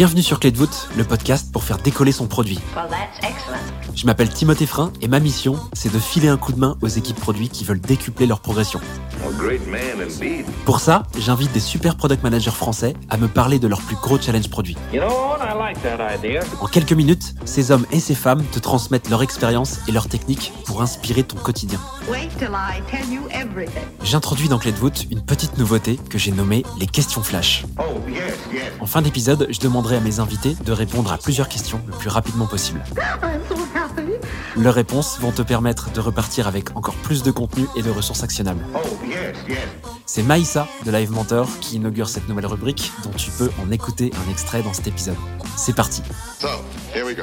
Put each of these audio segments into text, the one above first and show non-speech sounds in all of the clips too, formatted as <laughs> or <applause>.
Bienvenue sur Clé de voûte, le podcast pour faire décoller son produit. Je m'appelle Timothée Frein et ma mission, c'est de filer un coup de main aux équipes produits qui veulent décupler leur progression. Pour ça, j'invite des super product managers français à me parler de leurs plus gros challenges produits. En quelques minutes, ces hommes et ces femmes te transmettent leur expérience et leurs techniques pour inspirer ton quotidien. J'introduis dans Clé de voûte une petite nouveauté que j'ai nommée les questions flash. Oh, En fin d'épisode, je demanderai à mes invités de répondre à plusieurs questions le plus rapidement possible. Leurs réponses vont te permettre de repartir avec encore plus de contenu et de ressources actionnables. C'est Maïssa de Live Mentor qui inaugure cette nouvelle rubrique dont tu peux en écouter un extrait dans cet épisode. C'est parti. So, here we go.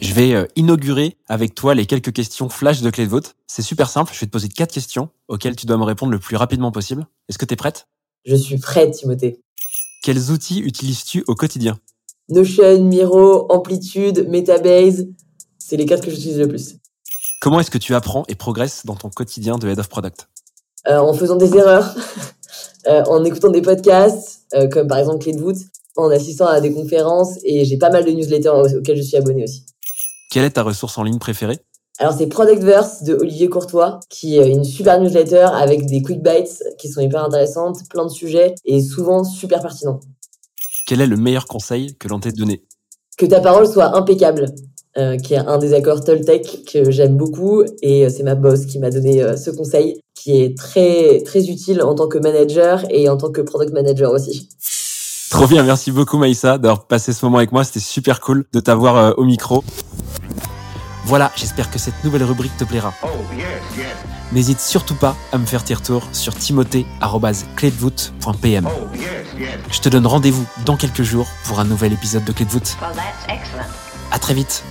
Je vais euh, inaugurer avec toi les quelques questions flash de clé de vote. C'est super simple, je vais te poser quatre questions auxquelles tu dois me répondre le plus rapidement possible. Est-ce que tu es prête? Je suis prête, Timothée. Quels outils utilises-tu au quotidien? Notion, Miro, Amplitude, Metabase, c'est les quatre que j'utilise le plus. Comment est-ce que tu apprends et progresses dans ton quotidien de Head of Product? En faisant des erreurs, <laughs> euh, en écoutant des podcasts, euh, comme par exemple Clé de voûte, en assistant à des conférences, et j'ai pas mal de newsletters aux- auxquels je suis abonné aussi. Quelle est ta ressource en ligne préférée? Alors c'est Productverse de Olivier Courtois, qui est une super newsletter avec des quick bites qui sont hyper intéressantes, plein de sujets, et souvent super pertinents. Quel est le meilleur conseil que l'on t'ait donné? Que ta parole soit impeccable, euh, qui est un des accords Toltec que j'aime beaucoup et euh, c'est ma boss qui m'a donné euh, ce conseil qui est très très utile en tant que manager et en tant que product manager aussi. Trop bien, merci beaucoup Maïssa d'avoir passé ce moment avec moi, c'était super cool de t'avoir euh, au micro. Voilà, j'espère que cette nouvelle rubrique te plaira. Oh, yes, yes. N'hésite surtout pas à me faire tes retours sur timothée.clédevoûte.pm. Oh, yes, yes. Je te donne rendez-vous dans quelques jours pour un nouvel épisode de Clé de voûte. À très vite